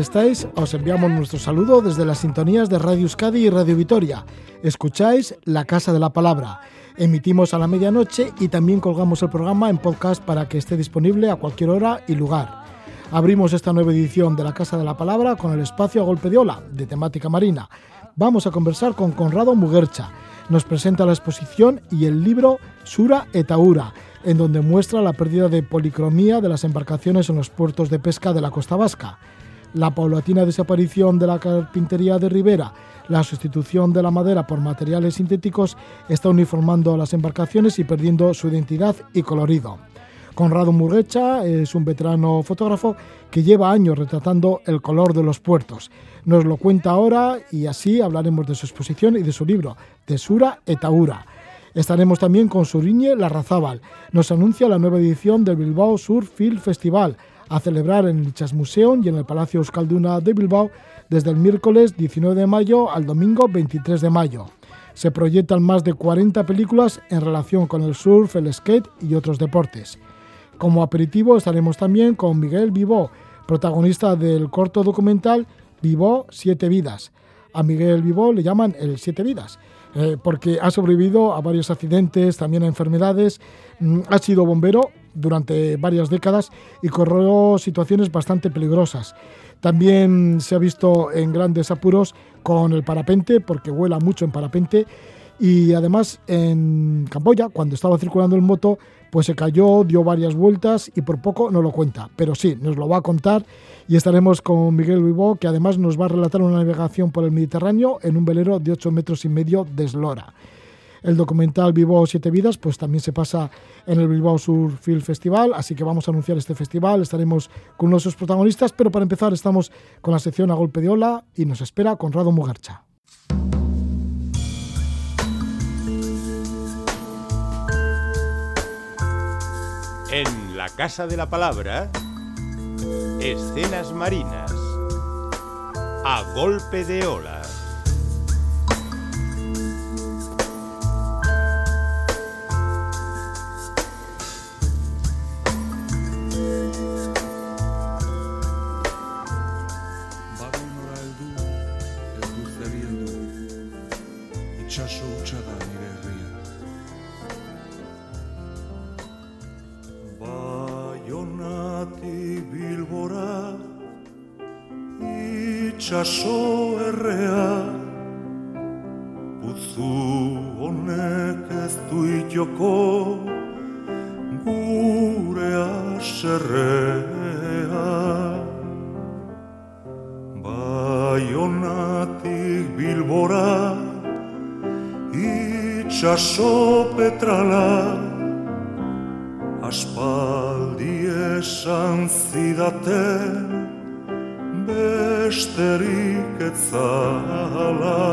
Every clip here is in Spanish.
estáis? Os enviamos nuestro saludo desde las sintonías de Radio Euskadi y Radio Vitoria. Escucháis La Casa de la Palabra. Emitimos a la medianoche y también colgamos el programa en podcast para que esté disponible a cualquier hora y lugar. Abrimos esta nueva edición de La Casa de la Palabra con el espacio a golpe de ola, de temática marina. Vamos a conversar con Conrado Muguercha. Nos presenta la exposición y el libro Sura Etaura, en donde muestra la pérdida de policromía de las embarcaciones en los puertos de pesca de la costa vasca, la paulatina desaparición de la carpintería de Ribera, la sustitución de la madera por materiales sintéticos está uniformando las embarcaciones y perdiendo su identidad y colorido. Conrado Murrecha es un veterano fotógrafo que lleva años retratando el color de los puertos. Nos lo cuenta ahora y así hablaremos de su exposición y de su libro, Tesura Etaura. Estaremos también con Suriñe Larrazábal. Nos anuncia la nueva edición del Bilbao Sur Film Festival, a celebrar en el Museum y en el Palacio Euskalduna de Bilbao desde el miércoles 19 de mayo al domingo 23 de mayo. Se proyectan más de 40 películas en relación con el surf, el skate y otros deportes. Como aperitivo estaremos también con Miguel Vivó, protagonista del corto documental Vivó Siete Vidas. A Miguel Vivó le llaman el Siete Vidas eh, porque ha sobrevivido a varios accidentes, también a enfermedades, mm, ha sido bombero durante varias décadas y corrió situaciones bastante peligrosas. También se ha visto en grandes apuros con el parapente, porque vuela mucho en parapente, y además en Camboya, cuando estaba circulando en moto, pues se cayó, dio varias vueltas y por poco no lo cuenta. Pero sí, nos lo va a contar y estaremos con Miguel Vivó, que además nos va a relatar una navegación por el Mediterráneo en un velero de 8 metros y medio de eslora. El documental Vivo Siete Vidas pues también se pasa en el Bilbao Sur Film Festival, así que vamos a anunciar este festival, estaremos con nuestros protagonistas, pero para empezar estamos con la sección a golpe de ola y nos espera Conrado Mugarcha. En la Casa de la Palabra Escenas marinas. A golpe de ola. Bagonora heldu ez du zeri heldu Itxaso hutsa da nire bilbora Itxaso errea Putzu honek ez du itioko aserrea Baionatik bilbora itxaso petrala Aspaldi esan zidaten besterik etzala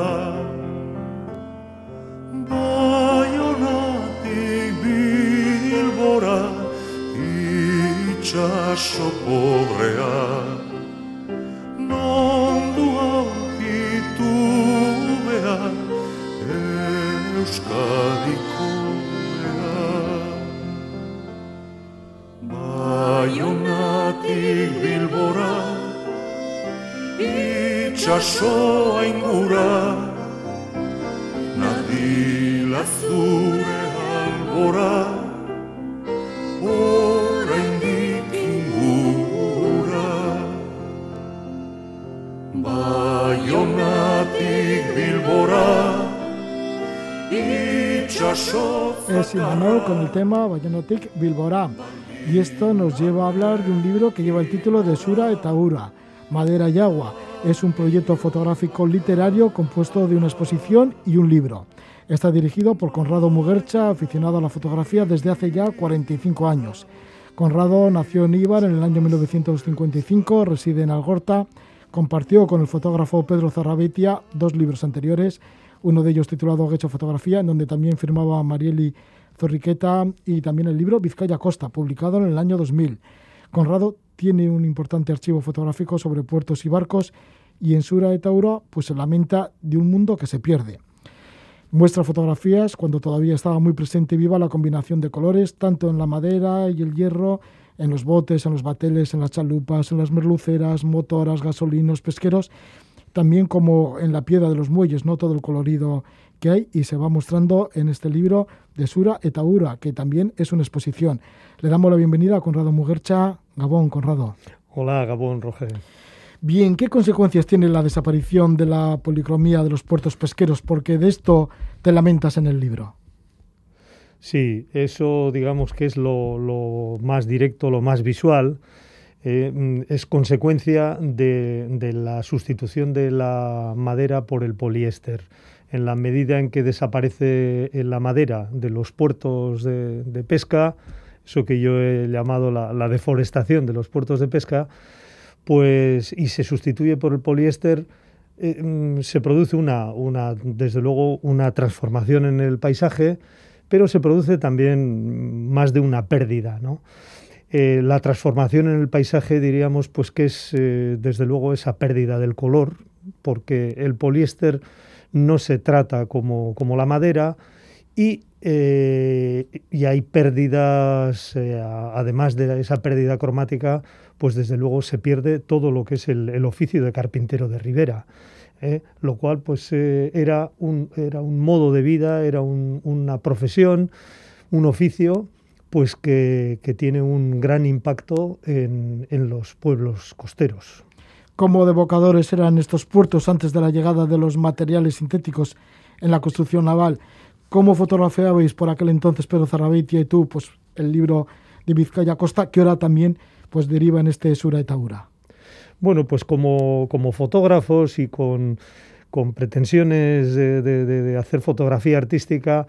Y esto nos lleva a hablar de un libro que lleva el título de Sura Etaura, Madera y Agua. Es un proyecto fotográfico literario compuesto de una exposición y un libro. Está dirigido por Conrado Muguercha, aficionado a la fotografía desde hace ya 45 años. Conrado nació en Ibar en el año 1955, reside en Algorta, compartió con el fotógrafo Pedro Zarrabetia dos libros anteriores, uno de ellos titulado Hecho Fotografía, en donde también firmaba Marieli Zorriqueta, y también el libro Vizcaya Costa, publicado en el año 2000. Conrado tiene un importante archivo fotográfico sobre puertos y barcos y en Sura de Tauro pues se lamenta de un mundo que se pierde. Muestra fotografías cuando todavía estaba muy presente y viva la combinación de colores, tanto en la madera y el hierro, en los botes, en los bateles, en las chalupas, en las merluceras, motoras, gasolinos, pesqueros, también como en la piedra de los muelles, ¿no? Todo el colorido que hay y se va mostrando en este libro de Sura Etaura, que también es una exposición. Le damos la bienvenida a Conrado Mugercha. Gabón, Conrado. Hola, Gabón, Roger. Bien, ¿qué consecuencias tiene la desaparición de la policromía de los puertos pesqueros? Porque de esto te lamentas en el libro. Sí, eso digamos que es lo, más directo, lo más visual. Eh, es consecuencia de, la sustitución de la madera por el poliéster. En la medida en que desaparece la madera de los puertos de, pesca, eso que yo he llamado la, deforestación de los puertos de pesca, pues y se sustituye por el poliéster, eh, mm, se produce una, una, desde luego, una transformación en el paisaje pero se produce también más de una pérdida. Eh, la transformación en el paisaje diríamos pues que es eh, desde luego esa pérdida del color, porque el poliéster no se trata como, la madera y, eh, y hay pérdidas, además de esa pérdida cromática, pues desde luego se pierde todo lo que es el oficio de carpintero de Ribera. ¿eh? lo cual pues eh, era, un, era un modo de vida, era una profesión, un oficio pues que, tiene un gran impacto en, los pueblos costeros. ¿Cómo devocadores eran estos puertos antes de la llegada de los materiales sintéticos en la construcción naval? ¿Cómo fotografiabais por aquel entonces Pedro Zarrabeitia y tú pues, el libro de Vizcaya Costa, que ahora también pues, deriva en este Sura y Taura? bueno, pues como, fotógrafos y con, pretensiones de, hacer fotografía artística,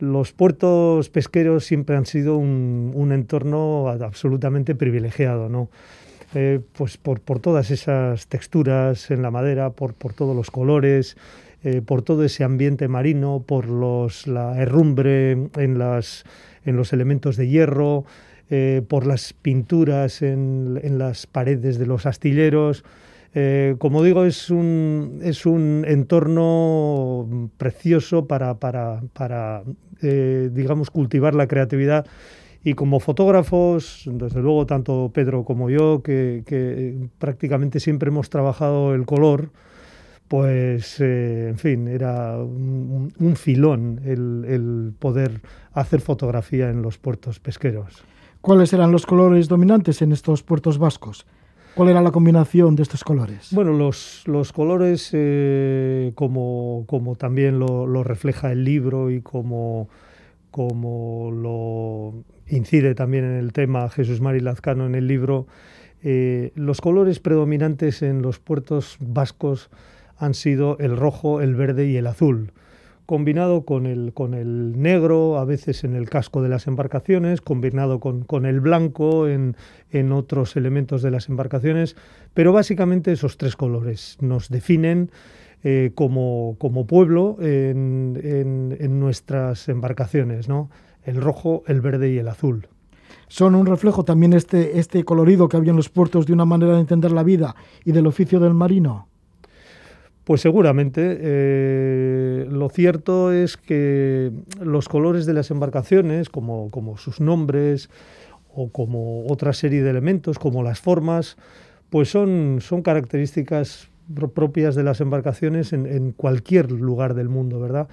los puertos pesqueros siempre han sido un, entorno absolutamente privilegiado, ¿no? Eh, pues por, todas esas texturas en la madera, por, todos los colores, eh, por todo ese ambiente marino, por los, la herrumbre en, las, en los elementos de hierro, eh, por las pinturas en, las paredes de los astilleros. Como digo, es un, es un entorno precioso para, para, eh, digamos, cultivar la creatividad. Y como fotógrafos, desde luego, tanto Pedro como yo, que, prácticamente siempre hemos trabajado el color, pues, en fin, era un, filón el poder hacer fotografía en los puertos pesqueros. ¿Cuáles eran los colores dominantes en estos puertos vascos? ¿Cuál era la combinación de estos colores? Bueno, los, los colores, eh, como, como, también lo, refleja el libro y como, como lo incide también en el tema Jesús Mari Lazcano en el libro, eh, los colores predominantes en los puertos vascos han sido el rojo, el verde y el azul combinado con el, con el negro, a veces en el casco de las embarcaciones, combinado con, el blanco en, otros elementos de las embarcaciones, pero básicamente esos tres colores nos definen eh, como, como, pueblo en, en, nuestras embarcaciones, ¿no? El rojo, el verde y el azul. Son un reflejo también este, este colorido que había en los puertos de una manera de entender la vida y del oficio del marino. Pues seguramente. Eh, lo cierto es que los colores de las embarcaciones, como, sus nombres o como otra serie de elementos, como las formas, pues son, son características propias de las embarcaciones en, cualquier lugar del mundo, ¿verdad?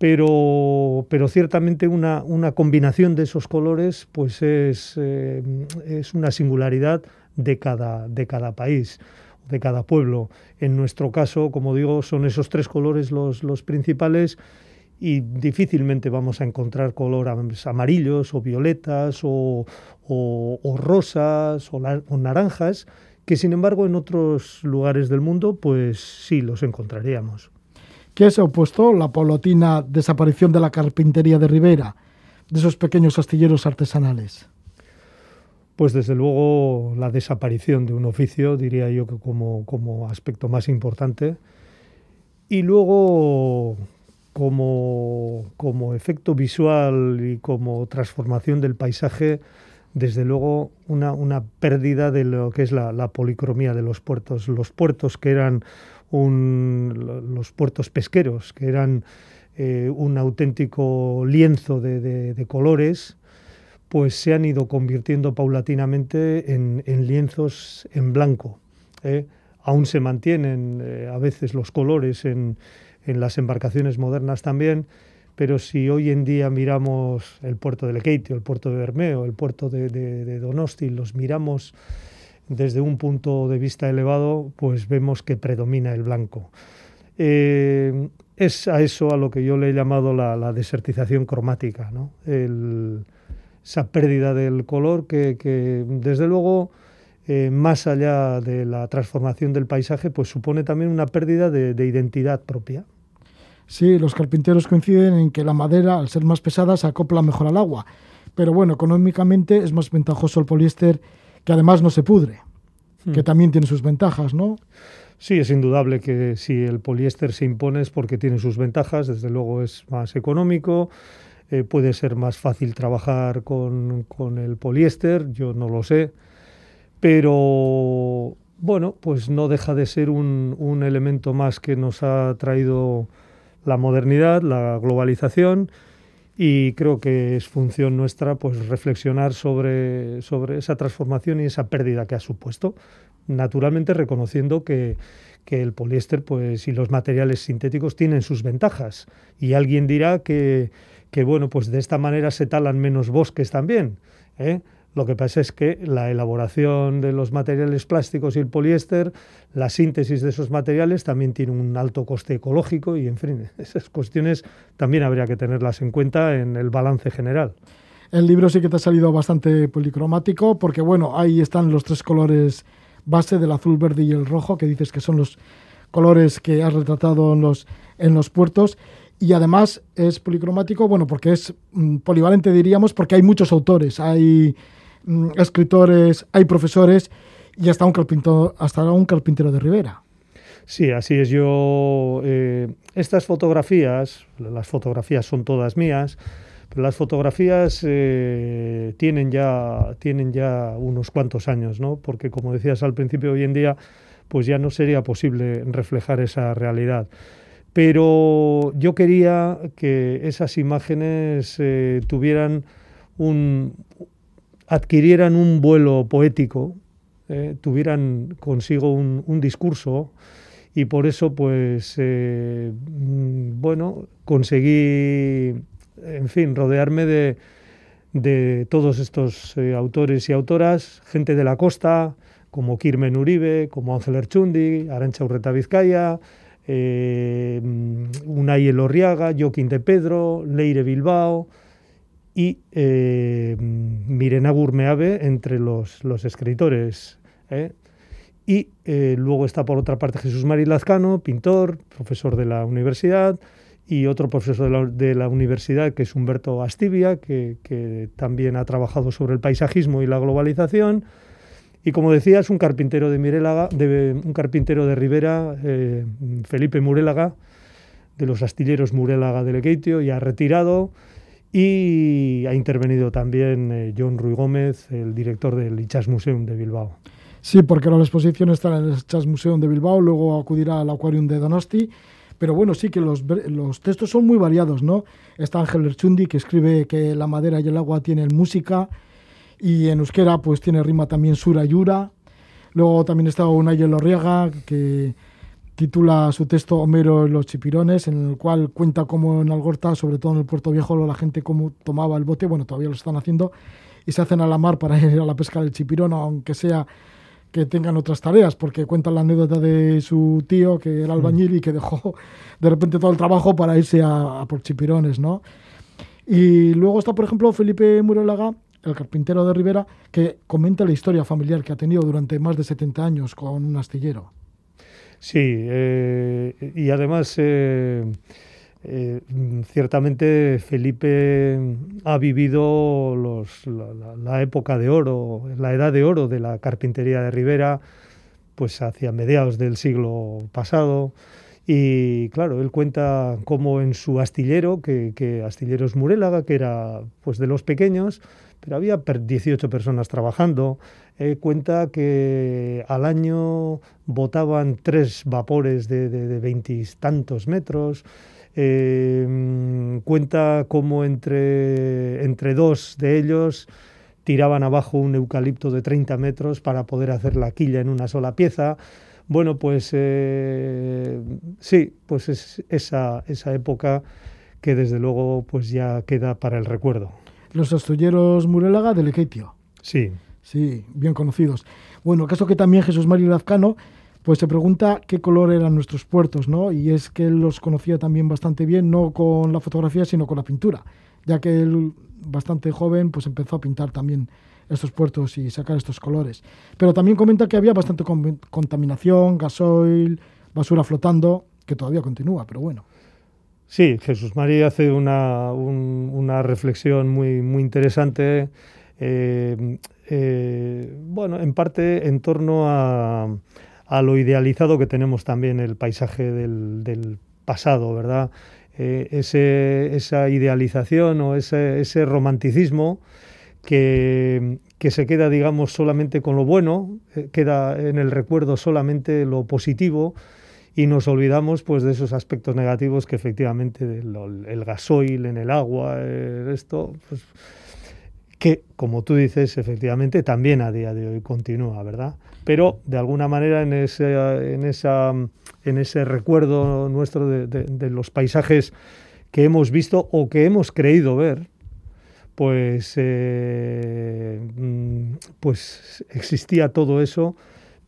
Pero, pero ciertamente una, una, combinación de esos colores pues es, eh, es una singularidad de cada, de cada país de cada pueblo. En nuestro caso, como digo, son esos tres colores los, los principales y difícilmente vamos a encontrar colores amarillos o violetas o, o, rosas o, naranjas, que sin embargo en otros lugares del mundo pues sí los encontraríamos. ¿Qué se ha opuesto la polotina desaparición de la carpintería de Rivera, de esos pequeños astilleros artesanales? Pues desde luego la desaparición de un oficio, diría yo que como, como aspecto más importante. Y luego como, como efecto visual y como transformación del paisaje, desde luego una, una pérdida de lo que es la, la, policromía de los puertos. Los puertos que eran un, los puertos pesqueros, que eran eh, un auténtico lienzo de, de colores, pues se han ido convirtiendo paulatinamente en, lienzos en blanco. ¿eh? Aún se mantienen a veces los colores en, las embarcaciones modernas también, pero si hoy en día miramos el puerto de Lekeitio, el puerto de Bermeo, el puerto de, de Donosti, los miramos desde un punto de vista elevado, pues vemos que predomina el blanco. Eh, es a eso a lo que yo le he llamado la, desertización cromática, ¿no? esa pérdida del color que, desde luego, eh, más allá de la transformación del paisaje, pues supone también una pérdida de identidad propia. Sí, los carpinteros coinciden en que la madera, al ser más pesada, se acopla mejor al agua. Pero bueno, económicamente es más ventajoso el poliéster que además no se pudre, que hmm. también tiene sus ventajas, ¿no? Sí, es indudable que si el poliéster se impone es porque tiene sus ventajas, desde luego es más económico, eh, puede ser más fácil trabajar con, el poliéster, yo no lo sé, pero bueno, pues no deja de ser un, un elemento más que nos ha traído la modernidad, la globalización y creo que es función nuestra pues reflexionar sobre, sobre esa transformación y esa pérdida que ha supuesto, naturalmente reconociendo que, que el poliéster pues, y los materiales sintéticos tienen sus ventajas. Y alguien dirá que, que bueno, pues de esta manera se talan menos bosques también. ¿eh? Lo que pasa es que la elaboración de los materiales plásticos y el poliéster, la síntesis de esos materiales también tiene un alto coste ecológico y, en fin, esas cuestiones también habría que tenerlas en cuenta en el balance general. El libro sí que te ha salido bastante policromático porque, bueno, ahí están los tres colores base del azul, verde y el rojo, que dices que son los colores que has retratado en los, en los puertos. Y además es policromático, bueno, porque es mm, polivalente, diríamos, porque hay muchos autores. Hay escritores, hay profesores y hasta un carpintero, hasta un carpintero de Rivera. Sí, así es. Yo eh, estas fotografías, las fotografías son todas mías, pero las fotografías eh, tienen ya tienen ya unos cuantos años, ¿no? Porque como decías al principio, hoy en día, pues ya no sería posible reflejar esa realidad. Pero yo quería que esas imágenes eh, tuvieran un, adquirieran un vuelo poético, eh, tuvieran consigo un, discurso y por eso pues eh, mm, bueno conseguí en fin rodearme de, de todos estos eh, autores y autoras, gente de la costa, como Kirmen Uribe, como Ángel Erchundi, Arancha Urreta Vizcaya, eh, Unai Elorriaga, Joaquín de Pedro, Leire Bilbao, y eh, Mirena Gurmeave entre los, los escritores. ¿eh? Y eh, luego está por otra parte Jesús Mari Lazcano, pintor, profesor de la universidad, y otro profesor de la, universidad que es Humberto Astivia, que, que, también ha trabajado sobre el paisajismo y la globalización. Y como decías, un carpintero de Mirelaga, de, un carpintero de Rivera, eh, Felipe Murélaga, de los astilleros Murélaga de Lequeitio, ya retirado, y ha intervenido también eh, John Ruy Gómez, el director del Ichas Museum de Bilbao. Sí, porque la exposición está en el Ichas Museum de Bilbao, luego acudirá al Aquarium de Donosti. Pero bueno, sí que los, los textos son muy variados, ¿no? Está Ángel Erchundi, que escribe que la madera y el agua tienen música, y en euskera pues tiene rima también Sura Yura. Luego también está Unai Lorriaga, que titula su texto Homero y los chipirones, en el cual cuenta cómo en Algorta, sobre todo en el Puerto Viejo, la gente cómo tomaba el bote, bueno, todavía lo están haciendo, y se hacen a la mar para ir a la pesca del chipirón, aunque sea que tengan otras tareas, porque cuenta la anécdota de su tío, que era albañil y que dejó de repente todo el trabajo para irse a, por chipirones, ¿no? Y luego está, por ejemplo, Felipe Murelaga, el carpintero de Rivera, que comenta la historia familiar que ha tenido durante más de 70 años con un astillero. Sí, eh, y además, eh, eh, ciertamente Felipe ha vivido la, época de oro, la edad de oro de la carpintería de Rivera, pues hacia mediados del siglo pasado. Y claro, él cuenta cómo en su astillero, que, que Astilleros Murélaga, que era pues de los pequeños, pero había 18 personas trabajando. Eh, cuenta que al año botaban tres vapores de veintitantos metros. Eh, cuenta cómo entre, entre dos de ellos tiraban abajo un eucalipto de 30 metros para poder hacer la quilla en una sola pieza. Bueno, pues eh, sí, pues es esa, esa época que desde luego pues ya queda para el recuerdo. Los astilleros Murelaga de Lequeitio. Sí. Sí, bien conocidos. Bueno, caso que también Jesús Mario Lazcano pues se pregunta qué color eran nuestros puertos, ¿no? Y es que él los conocía también bastante bien, no con la fotografía, sino con la pintura, ya que él, bastante joven, pues empezó a pintar también estos puertos y sacar estos colores. Pero también comenta que había bastante contaminación, gasoil, basura flotando, que todavía continúa, pero bueno. Sí, Jesús María hace una, una reflexión muy, muy interesante, eh, eh, bueno, en parte en torno a a lo idealizado que tenemos también el paisaje del, pasado, ¿verdad? Eh, ese, esa idealización o ese, ese romanticismo que, que, se queda, digamos, solamente con lo bueno, queda en el recuerdo solamente lo positivo y nos olvidamos pues de esos aspectos negativos que efectivamente el, gasoil en el agua, eh, esto, pues, que como tú dices, efectivamente también a día de hoy continúa, ¿verdad? pero de alguna manera en ese, en esa, en ese recuerdo nuestro de, los paisajes que hemos visto o que hemos creído ver, pues, eh, mm, pues existía todo eso,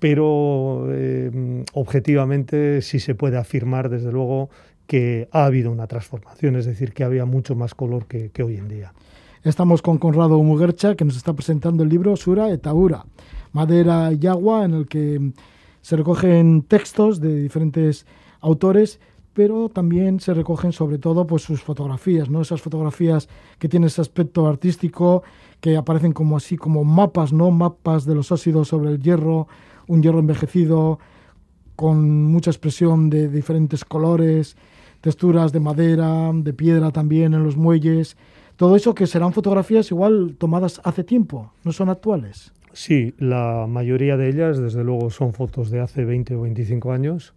pero eh, objetivamente sí se puede afirmar, desde luego, que ha habido una transformación, es decir, que había mucho más color que, que hoy en día. Estamos con Conrado Muguercha, que nos está presentando el libro Sura Etaura Madera y Agua, en el que se recogen textos de diferentes autores, pero también se recogen sobre todo pues sus fotografías, ¿no? Esas fotografías que tienen ese aspecto artístico, que aparecen como así como mapas, ¿no? Mapas de los óxidos sobre el hierro, un hierro envejecido con mucha expresión de diferentes colores, texturas de madera, de piedra también en los muelles, todo eso que serán fotografías igual tomadas hace tiempo, no son actuales. Sí, la mayoría de ellas, desde luego, son fotos de hace 20 o 25 años.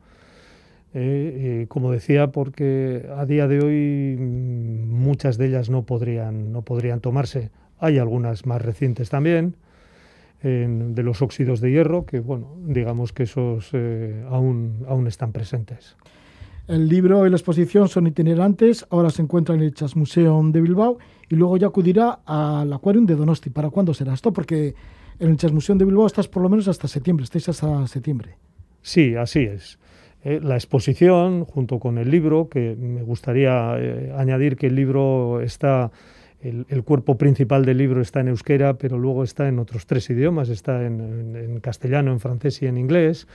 Eh, eh, como decía, porque a día de hoy mm, muchas de ellas no podrían, no podrían tomarse. Hay algunas más recientes también, de los óxidos de hierro, que bueno, digamos que esos eh, aún, aún están presentes. El libro y la exposición son itinerantes, ahora se encuentra en el Chas Museum de Bilbao y luego ya acudirá al Aquarium de Donosti. ¿Para cuándo será esto? Porque en el Chasmuseum de Bilbao estás por lo menos hasta septiembre, estáis hasta septiembre. Sí, así es. Eh, la exposición, junto con el libro, que me gustaría eh, añadir que el libro está, el, cuerpo principal del libro está en euskera, pero luego está en otros tres idiomas, está en, castellano, en francés y en inglés.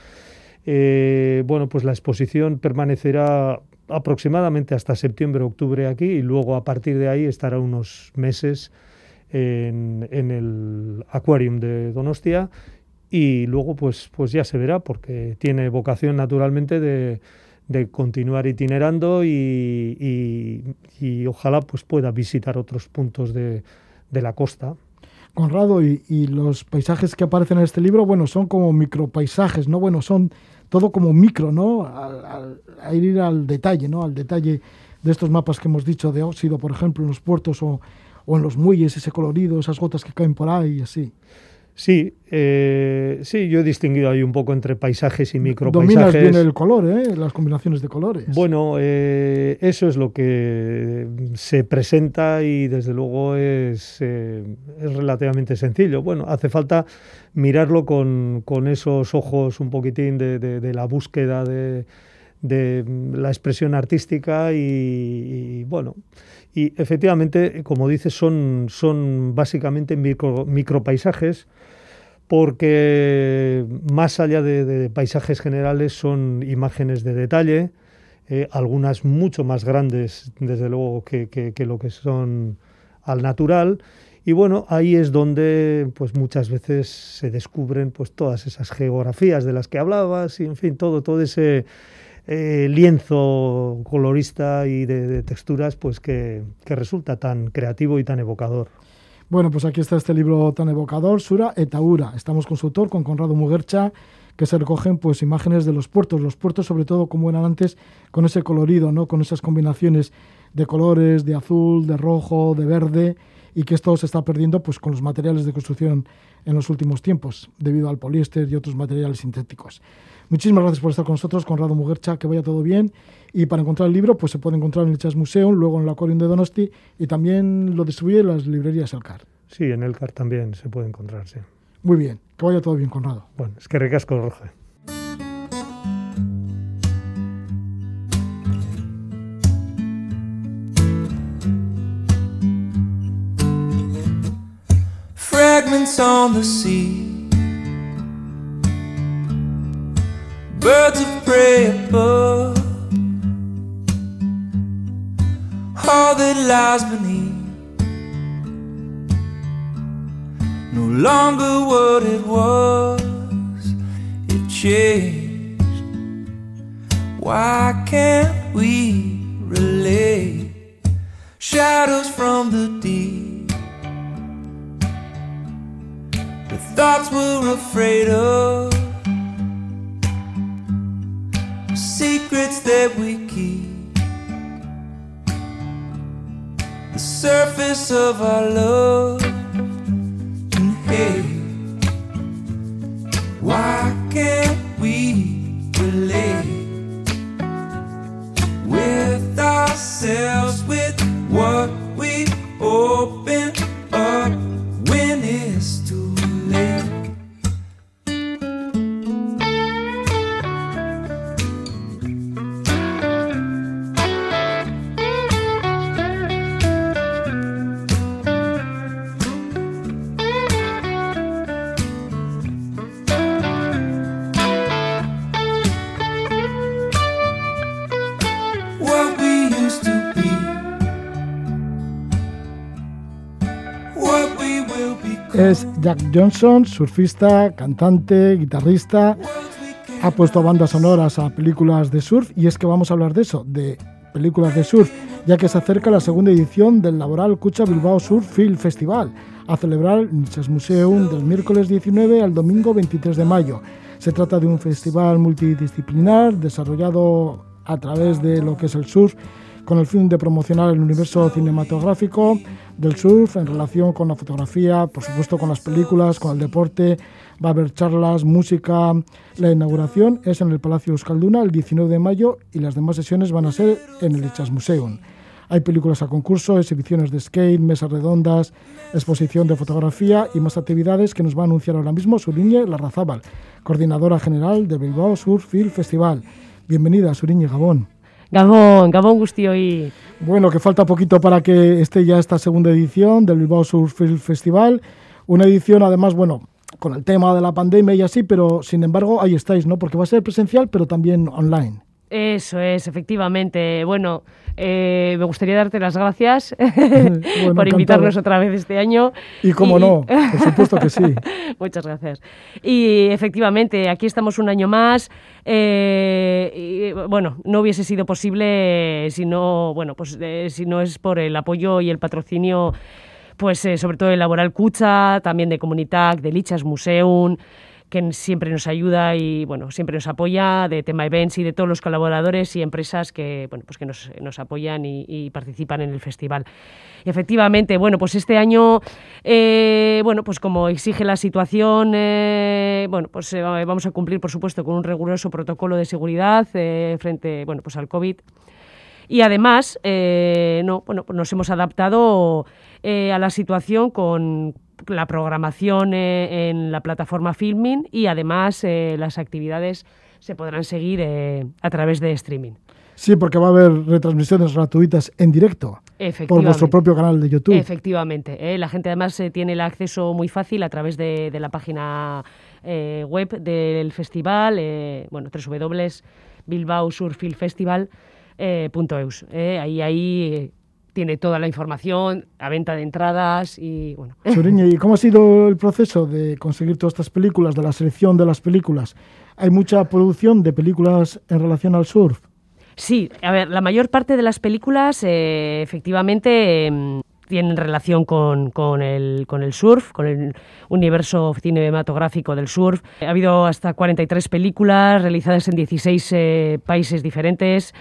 Eh, bueno, pues la exposición permanecerá aproximadamente hasta septiembre-octubre aquí y luego a partir de ahí estará unos meses en, el Aquarium de Donostia y luego pues, pues ya se verá porque tiene vocación naturalmente de, continuar itinerando y, ojalá pues pueda visitar otros puntos de, la costa. Conrado, y, y, los paisajes que aparecen en este libro, bueno, son como micropaisajes, ¿no? Bueno, son todo como micro, ¿no? a ir al detalle, ¿no? Al detalle de estos mapas que hemos dicho de óxido, por ejemplo, en los puertos o, o en los muelles, ese colorido, esas gotas que caen por ahí y así. Sí, eh, sí, yo he distinguido ahí un poco entre paisajes y micropaisajes. Dominas bien el color, ¿eh? las combinaciones de colores. Bueno, eh, eso es lo que se presenta y desde luego es, es relativamente sencillo. Bueno, hace falta mirarlo con, con esos ojos un poquitín de, de, la búsqueda de, de, la expresión artística y, y bueno y efectivamente, como dices, son, son básicamente micro, micropaisajes porque más allá de, paisajes generales son imágenes de detalle, eh, algunas mucho más grandes, desde luego, que, que, lo que son al natural. Y bueno, ahí es donde pues muchas veces se descubren pues todas esas geografías de las que hablabas y en fin, todo, todo ese eh, lienzo colorista y de, texturas pues que, resulta tan creativo y tan evocador. Bueno, pues aquí está este libro tan evocador, Sura Etaura. Estamos con su autor, con Conrado Muguercha, que se recogen pues imágenes de los puertos, los puertos sobre todo como eran antes, con ese colorido, ¿no? con esas combinaciones de colores, de azul, de rojo, de verde, y que esto se está perdiendo pues con los materiales de construcción en los últimos tiempos, debido al poliéster y otros materiales sintéticos. Muchísimas gracias por estar con nosotros, Conrado Mugercha, que vaya todo bien. Y para encontrar el libro, pues se puede encontrar en el Chas Museum, luego en el Aquarium de Donosti y también lo distribuye en las librerías Elcar. Sí, en Elcar también se puede encontrar, sí. Muy bien, que vaya todo bien, Conrado. Bueno, es que recasco, Roja. Fragments on the sea Birds of prey above All that lies beneath no longer what it was. It changed. Why can't we relate shadows from the deep? The thoughts we're afraid of, secrets that we keep. The surface of our love and hate. why can't we relate with ourselves, with what we open Es Jack Johnson, surfista, cantante, guitarrista. Ha puesto bandas sonoras a películas de surf y es que vamos a hablar de eso, de películas de surf, ya que se acerca la segunda edición del Laboral Cucha Bilbao Surf Film Festival, a celebrar el Museum del miércoles 19 al domingo 23 de mayo. Se trata de un festival multidisciplinar desarrollado a través de lo que es el surf con el fin de promocionar el universo cinematográfico del surf en relación con la fotografía, por supuesto con las películas, con el deporte. Va a haber charlas, música. La inauguración es en el Palacio Euskalduna el 19 de mayo y las demás sesiones van a ser en el Echas Museum. Hay películas a concurso, exhibiciones de skate, mesas redondas, exposición de fotografía y más actividades que nos va a anunciar ahora mismo Suriñe Larrazábal, coordinadora general de Bilbao Surf Film Festival. Bienvenida, Suriñe Gabón. Gabón, Gabón hoy. Bueno, que falta poquito para que esté ya esta segunda edición del Bilbao Surf Festival. Una edición, además, bueno, con el tema de la pandemia y así, pero sin embargo ahí estáis, ¿no? Porque va a ser presencial, pero también online. Eso es, efectivamente. Bueno, eh, me gustaría darte las gracias por invitarnos otra vez este año. Y cómo no, por supuesto que sí. Muchas gracias. Y efectivamente, aquí estamos un año más. Eh, y, bueno, no hubiese sido posible si no, bueno, pues, eh, si no es por el apoyo y el patrocinio, pues sobre todo de Laboral Cucha, también de Comunitac, de Lichas Museum que siempre nos ayuda y bueno, siempre nos apoya, de Tema Events y de todos los colaboradores y empresas que, bueno, pues que nos, nos apoyan y, participan en el festival. efectivamente, bueno, pues este año, eh, bueno, pues como exige la situación, eh, bueno, pues eh, vamos a cumplir, por supuesto, con un riguroso protocolo de seguridad frente, bueno, pues al COVID. Y además, no, bueno, pues nos hemos adaptado a la situación con la programación eh, en la plataforma Filming y además eh, las actividades se podrán seguir eh, a través de streaming. Sí, porque va a haber retransmisiones gratuitas en directo por vuestro propio canal de YouTube. Efectivamente. La gente además tiene el acceso muy fácil a través de, la página web del festival, bueno, www.bilbaosurfilfestival.eus. ahí, ahí tiene toda la información, a venta de entradas y bueno. Suriñe, ¿y cómo ha sido el proceso de conseguir todas estas películas, de la selección de las películas? ¿Hay mucha producción de películas en relación al surf? Sí, a ver, la mayor parte de las películas eh, efectivamente em, tienen relación con, con, el, con el surf, con el universo cinematográfico del surf. Ha habido hasta 43 películas realizadas en 16 eh, países diferentes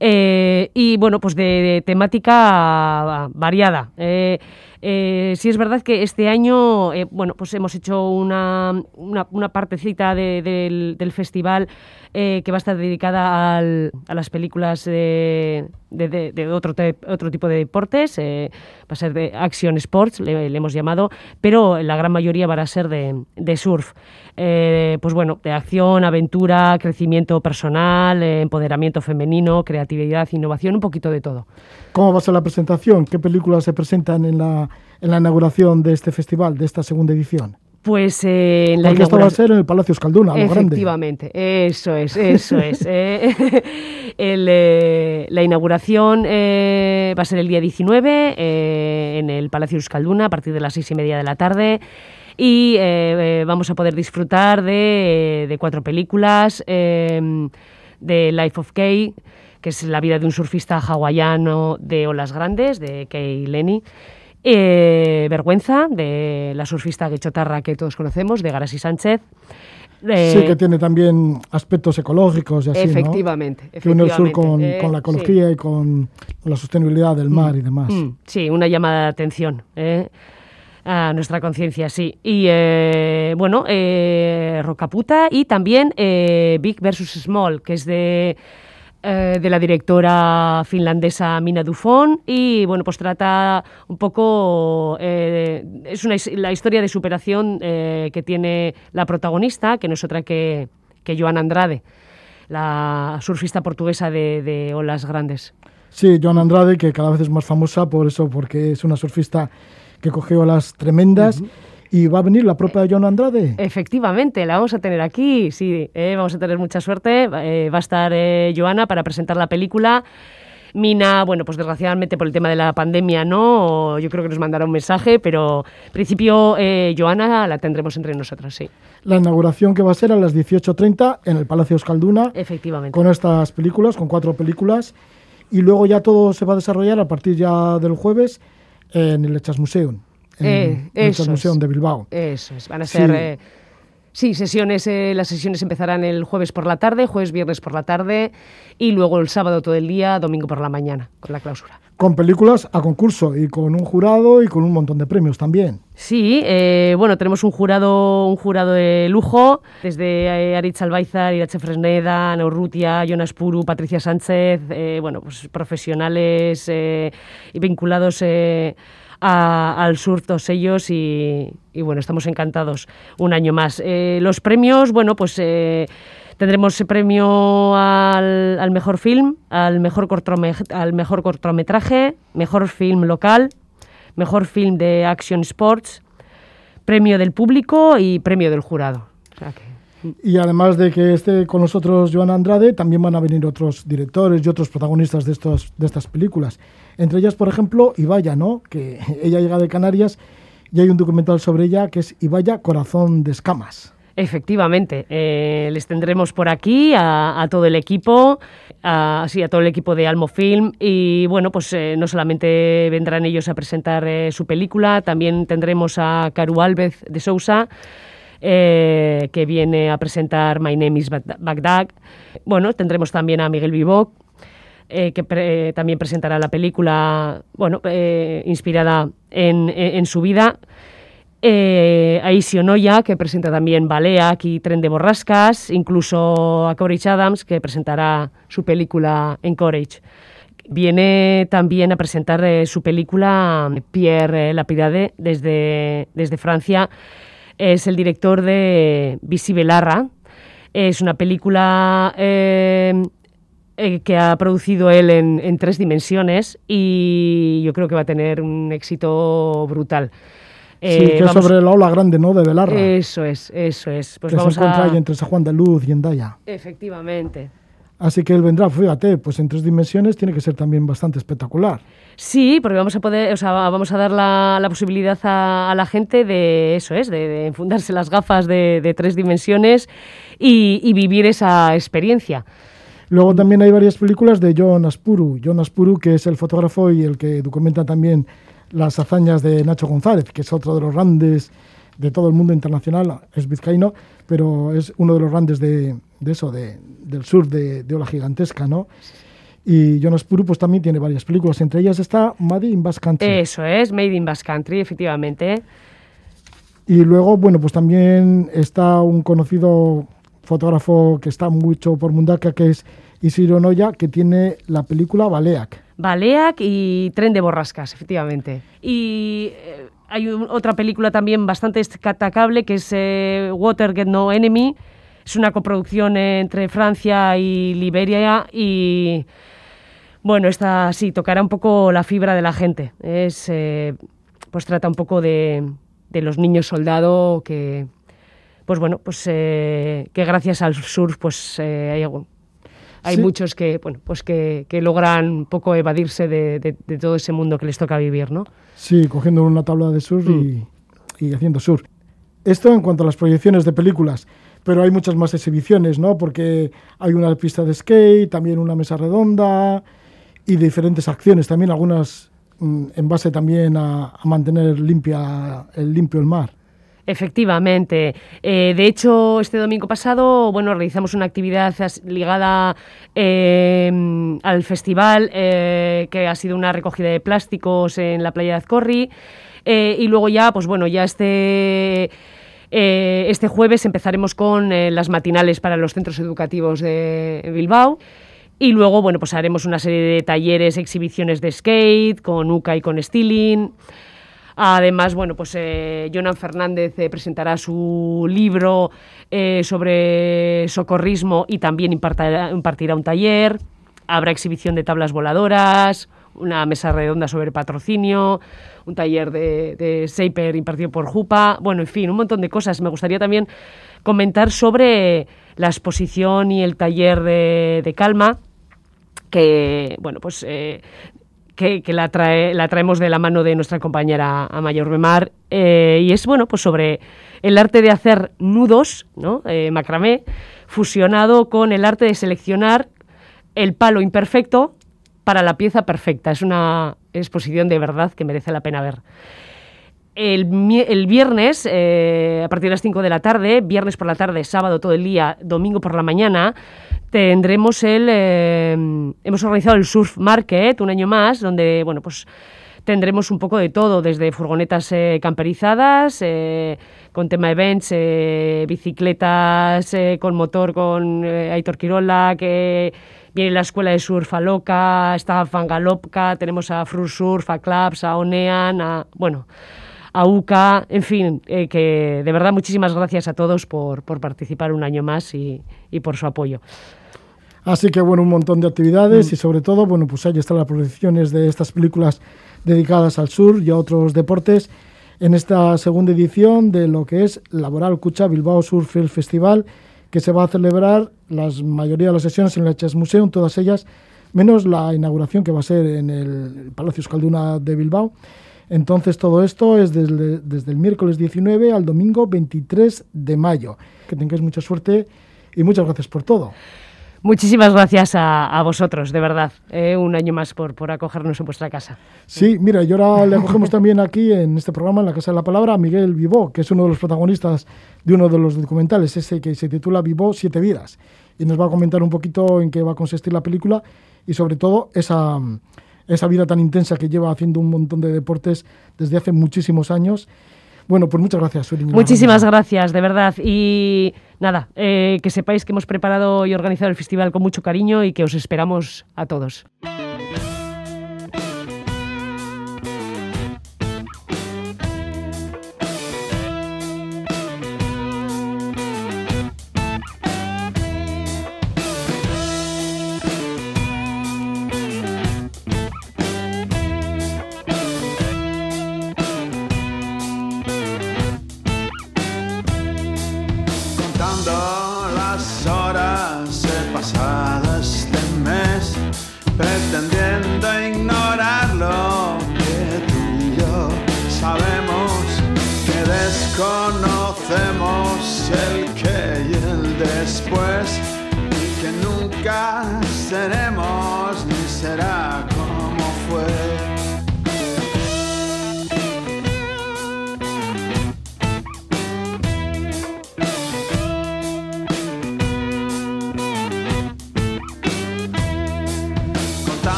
eh, y, bueno, pues de, temática variada. Eh, eh, sí es verdad que este año, bueno, pues hemos hecho una, una, partecita del, del, festival que va a estar dedicada a las películas de, de, otro, otro tipo de deportes, eh, va a ser de Action Sports, le, hemos llamado, pero la gran mayoría van a ser de, surf. Eh, pues bueno, de acción, aventura, crecimiento personal, eh, empoderamiento femenino, creatividad, innovación, un poquito de todo. ¿Cómo va a ser la presentación? ¿Qué películas se presentan en la, en la inauguración de este festival, de esta segunda edición? Pues eh, la Porque esto va a ser en el Palacio Escalduna, lo Efectivamente, eso es, eso es. Eh. Eh, la inauguración va a ser el día 19 en el Palacio Escalduna a partir de las seis y media de la tarde y vamos a poder disfrutar de, cuatro películas, de Life of Kay, que es la vida de un surfista hawaiano de olas grandes, de Kay Lenny. Eh, Vergüenza, de la surfista guechotarra que todos conocemos, de Garasi Sánchez. Eh, sí, que tiene también aspectos ecológicos y así, efectivamente, Que une el sur con, eh, con la ecología y con, la sostenibilidad del mar y demás. Mm, sí, una llamada de atención a nuestra conciencia, sí. Y bueno, Rocaputa y también Big versus Small, que es de eh, de la directora finlandesa Mina Dufon y bueno pues trata un poco eh, es una, la historia de superación eh, que tiene la protagonista que no es otra que, que Joan Andrade la surfista portuguesa de, olas grandes. Sí Joan Andrade que cada vez es más famosa por eso porque es una surfista que coge olas tremendas ¿Y va a venir la propia Joan Andrade? Efectivamente, la vamos a tener aquí, sí, eh, vamos a tener mucha suerte. Eh, va a estar eh, Joana para presentar la película. Mina, bueno, pues desgraciadamente por el tema de la pandemia no, yo creo que nos mandará un mensaje, pero en principio Joana la tendremos entre nosotros, sí. La inauguración que va a ser a las 18.30 en el Palacio Escalduna. Efectivamente. Con estas películas, con cuatro películas. Y luego ya todo se va a desarrollar a partir ya del jueves en el Echas Museum en, eh, de Bilbao. Eso es, van a ser... Sí. Eh, sí sesiones, eh, las sesiones empezarán el jueves por la tarde, jueves, viernes por la tarde y luego el sábado todo el día, domingo por la mañana, con la clausura. Con películas a concurso y con un jurado y con un montón de premios también. Sí, bueno, tenemos un jurado, un jurado de lujo, desde Aritz Albaizar, Irache Fresneda, Ana Urrutia, Jonas Puru, Patricia Sánchez, bueno, pues profesionales y al sur todos ellos y, bueno, estamos encantados un año más. Eh, los premios, bueno, pues eh, tendremos premio al, mejor film, al mejor, al mejor cortometraje, mejor film local, mejor film de Action Sports, premio del público y premio del jurado. Y además de que esté con nosotros Joan Andrade, también van a venir otros directores y otros protagonistas de, estos, de estas películas. Entre ellas, por ejemplo, Ibaya, ¿no? que ella llega de Canarias y hay un documental sobre ella que es Ibaya, Corazón de Escamas. Efectivamente, eh, les tendremos por aquí a, todo el equipo, a, a todo el equipo de Almofilm y bueno, pues eh, no solamente vendrán ellos a presentar eh, su película, también tendremos a Caru Alves de Sousa, que viene a presentar My Name is Bagdad. Bueno, tendremos también a Miguel Vivoc, eh, que también presentará la película, bueno, eh, inspirada en, su vida. Eh, a Isionoya, que presenta también Balea, y Tren de Borrascas, incluso a Courage Adams, que presentará su película Encourage. Viene también a presentar su película Pierre Lapidade desde Francia. Es el director de Visibelarra. Es una película eh, que ha producido él en, tres dimensiones y yo creo que va a tener un éxito brutal. sí, eh, que es sobre la ola grande, ¿no? De Belarra. Eso es, eso es. Pues que se encuentra ahí entre San Juan de Luz y Endaya. Efectivamente. Así que él vendrá, fíjate, pues en tres dimensiones tiene que ser también bastante espectacular. Sí, porque vamos a poder, o sea, vamos a dar la, posibilidad a, la gente de eso es, de, enfundarse las gafas de, tres dimensiones y, y, vivir esa experiencia. Luego también hay varias películas de John Aspuru. John Aspuru, que es el fotógrafo y el que documenta también las hazañas de Nacho González, que es otro de los grandes de todo el mundo internacional, es vizcaíno, pero es uno de los grandes de, eso, de, del sur de, de Ola Gigantesca, ¿no? Y Jonas Puru pues también tiene varias películas, entre ellas está Made in Basque Country. Eso es, Made in Basque Country, efectivamente. Y luego, bueno, pues también está un conocido fotógrafo que está mucho por Mundaka, que es Isidro Noya, que tiene la película Baleac. Baleac y Tren de Borrascas, efectivamente. Y eh, hay otra película también bastante destacable que es eh, Water Get No Enemy. Es una coproducción entre Francia y Liberia y bueno, esta sí tocará un poco la fibra de la gente. Es eh, pues trata un poco de, de los niños soldado que pues bueno, pues que gracias al surf pues hay hay muchos que, bueno, pues que, logran un poco evadirse de, todo ese mundo que les toca vivir, ¿no? Sí, cogiendo una tabla de surf y, mm. haciendo surf. Esto en cuanto a las proyecciones de películas, pero hay muchas más exhibiciones, ¿no? Porque hay una pista de skate, también una mesa redonda y diferentes acciones, también algunas mm, en base también a, a mantener limpia, el limpio el mar. Efectivamente. Eh, de hecho, este domingo pasado, bueno, realizamos una actividad ligada eh, al festival, eh, que ha sido una recogida de plásticos en la playa de Azcorri. y luego ya, pues bueno, ya este... este jueves empezaremos con las matinales para los centros educativos de Bilbao. Y luego, bueno, pues haremos una serie de talleres, exhibiciones de skate, con UCA y con Stealing. Además, bueno, pues eh, Jonan Fernández eh, presentará su libro eh, sobre socorrismo y también impartirá, un taller. Habrá exhibición de tablas voladoras, una mesa redonda sobre patrocinio, un taller de, de Seiper impartido por Jupa, bueno, en fin, un montón de cosas. Me gustaría también comentar sobre la exposición y el taller de, Calma, que, bueno, pues que, la, trae, la traemos de la mano de nuestra compañera Amayor Bemar, eh, y es bueno, pues sobre el arte de hacer nudos, ¿no? Eh, macramé, fusionado con el arte de seleccionar el palo imperfecto para la pieza perfecta. Es una exposición de verdad que merece la pena ver. El, viernes, eh, a partir de las 5 de la tarde, viernes por la tarde, sábado todo el día, domingo por la mañana, tendremos el... Eh, hemos organizado el Surf Market un año más, donde, bueno, pues tendremos un poco de todo, desde furgonetas eh, camperizadas, con tema events, bicicletas con motor con Aitor Quirola, que viene la escuela de surf a Loca, está Fangalopka, tenemos a Fru Surf, a Claps, a Onean, a... bueno a UCA, en fin, que de verdad muchísimas gracias a todos por, por participar un año más y, y por su apoyo. Así que bueno, un montón de actividades mm. y sobre todo, bueno, pues ahí están las proyecciones de estas películas dedicadas al sur y a otros deportes en esta segunda edición de lo que es Laboral Cucha Bilbao Surf Festival, que se va a celebrar la mayoría de las sesiones en el Chess Museum, todas ellas, menos la inauguración que va a ser en el Palacio Escalduna de Bilbao. Entonces todo esto es desde, desde el miércoles 19 al domingo 23 de mayo. Que tengáis mucha suerte y muchas gracias por todo. Muchísimas gracias a, vosotros, de verdad, eh, un año más por, por acogernos en vuestra casa. Sí, mira, y ahora le acogemos también aquí en este programa, en la Casa de la Palabra, a Miguel Vivó, que es uno de los protagonistas de uno de los documentales, ese que se titula Vivó Siete Vidas. Y nos va a comentar un poquito en qué va a consistir la película y sobre todo esa, esa vida tan intensa que lleva haciendo un montón de deportes desde hace muchísimos años bueno, pues muchas gracias. Muchísimas gracias, de verdad. Y nada, eh, que sepáis que hemos preparado y organizado el festival con mucho cariño y que os esperamos a todos.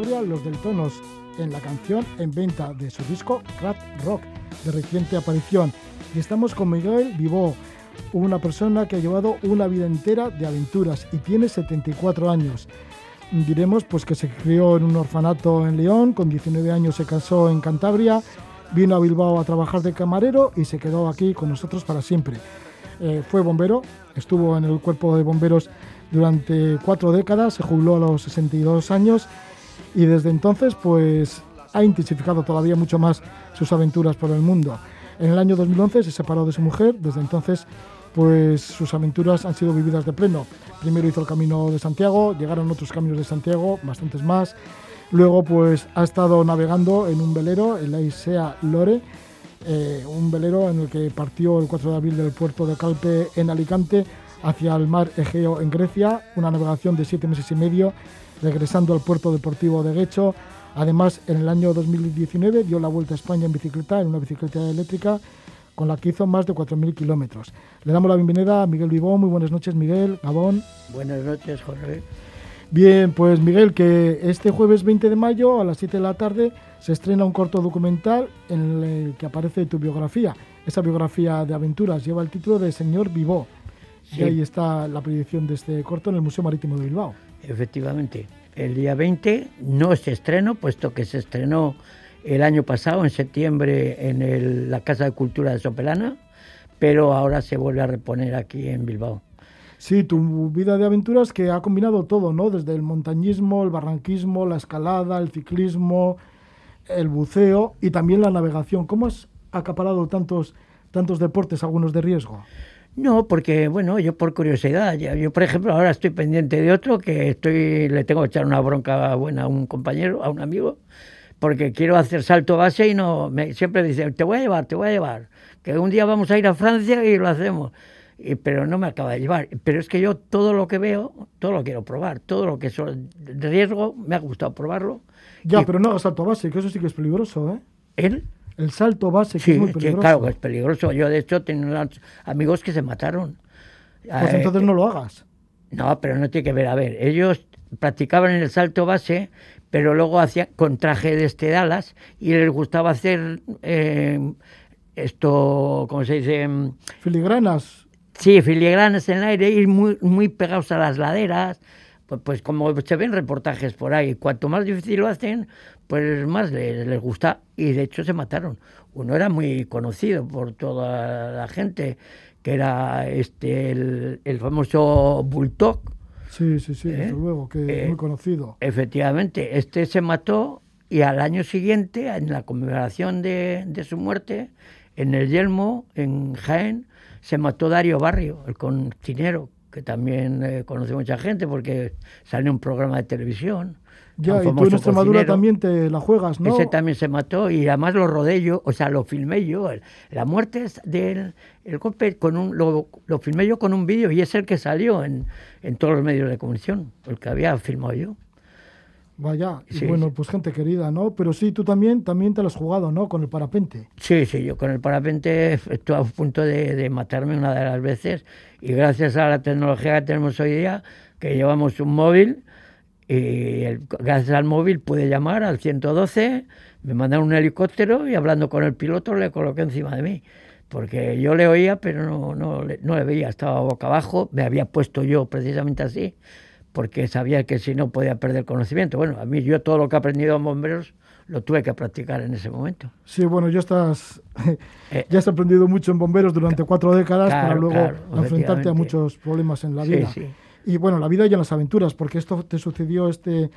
Cantabria, los del Tonos, en la canción en venta de su disco Rat Rock, de reciente aparición. Y estamos con Miguel Vivó, una persona que ha llevado una vida entera de aventuras y tiene 74 años. Diremos pues que se crió en un orfanato en León, con 19 años se casó en Cantabria, vino a Bilbao a trabajar de camarero y se quedó aquí con nosotros para siempre. Eh, fue bombero, estuvo en el cuerpo de bomberos durante cuatro décadas, se jubiló a los 62 años y desde entonces pues ha intensificado todavía mucho más sus aventuras por el mundo. En el año 2011 se separó de su mujer, desde entonces pues sus aventuras han sido vividas de pleno. Primero hizo el Camino de Santiago, llegaron otros caminos de Santiago, bastantes más. Luego pues ha estado navegando en un velero, el Aisea Lore, eh, un velero en el que partió el 4 de abril del puerto de Calpe en Alicante hacia el mar Egeo en Grecia, una navegación de siete meses y medio, regresando al puerto deportivo de Guecho. Además, en el año 2019 dio la vuelta a España en bicicleta, en una bicicleta eléctrica, con la que hizo más de 4.000 kilómetros. Le damos la bienvenida a Miguel Vivó. Muy buenas noches, Miguel. Gabón. Buenas noches, Jorge. Bien, pues Miguel, que este jueves 20 de mayo a las 7 de la tarde se estrena un corto documental en el que aparece tu biografía. Esa biografía de aventuras lleva el título de Señor Vivó. Sí. Y ahí está la proyección de este corto en el Museo Marítimo de Bilbao. Efectivamente. El día 20 no se estrenó, puesto que se estrenó el año pasado, en septiembre, en el- la Casa de Cultura de Sopelana, pero ahora se vuelve a reponer aquí en Bilbao. Sí, tu vida de aventuras que ha combinado todo, ¿no? Desde el montañismo, el barranquismo, la escalada, el ciclismo, el buceo y también la navegación. ¿Cómo has acaparado tantos, tantos deportes, algunos de riesgo? No, porque bueno, yo por curiosidad, ya- yo por ejemplo ahora estoy pendiente de otro que estoy, le tengo que echar una bronca buena a un compañero, a un amigo, porque quiero hacer salto base y no, me, siempre dice, te voy a llevar, te voy a llevar, que un día vamos a ir a Francia y lo hacemos, y, pero no me acaba de llevar. Pero es que yo todo lo que veo, todo lo quiero probar, todo lo que es riesgo, me ha gustado probarlo. Ya, Y pero no hagas salto base, que eso sí que es peligroso, ¿eh? Él, El salto base, que sí, es muy sí, peligroso. claro, que es peligroso. Yo de hecho tengo unos amigos que se mataron. Pues Eh, entonces no lo hagas. No, pero no tiene que ver. A ver, ellos practicaban el salto base, pero luego hacían con traje de este de alas y les gustaba hacer eh, esto, ¿cómo se dice? Mm, Filigranas. Sí, filigranas en el aire, ir muy, muy pegados a las laderas. Pues, pues como se ven reportajes por ahí, cuanto más difícil lo hacen, pues más les, les gusta. Y de hecho se mataron. Uno era muy conocido por toda la gente, que era este el, el famoso Bulldog. Sí, sí, sí, desde ¿Eh? luego, que Eh, es muy conocido. Efectivamente, este se mató y al año siguiente, en la conmemoración de, de su muerte, en el Yelmo, en Jaén, se mató Dario Barrio, el cocinero, que también eh, conoce mucha gente porque sale en un programa de televisión. Ya, y tú en Extremadura también te la juegas, ¿no? Ese también se mató y además lo rodé yo, o sea, lo filmé yo. La muerte del el golpe con un, lo, lo filmé yo con un vídeo y es el que salió en, en todos los medios de comunicación, el que había filmado yo. Vaya, y bueno, sí. pues gente querida, ¿no? Pero sí, tú también, también te lo has jugado, ¿no? Con el parapente. Sí, sí, yo con el parapente estuve a punto de, de matarme una de las veces y gracias a la tecnología que tenemos hoy día, que llevamos un móvil y el- gracias al móvil pude llamar al 112, me mandaron un helicóptero y hablando con el piloto le coloqué encima de mí. Porque yo le oía, pero no, no, no le veía, estaba boca abajo, me había puesto yo precisamente así, porque sabía que si no podía perder conocimiento. Bueno, a mí yo todo lo que he aprendido en bomberos lo tuve que practicar en ese momento. Sí, bueno, ya estás, Eh, ya has aprendido mucho en bomberos durante cuatro décadas para claro, luego claro, enfrentarte a muchos problemas en la Sí, vida. sí. Y bueno, la vida y en las aventuras, porque esto te sucedió este,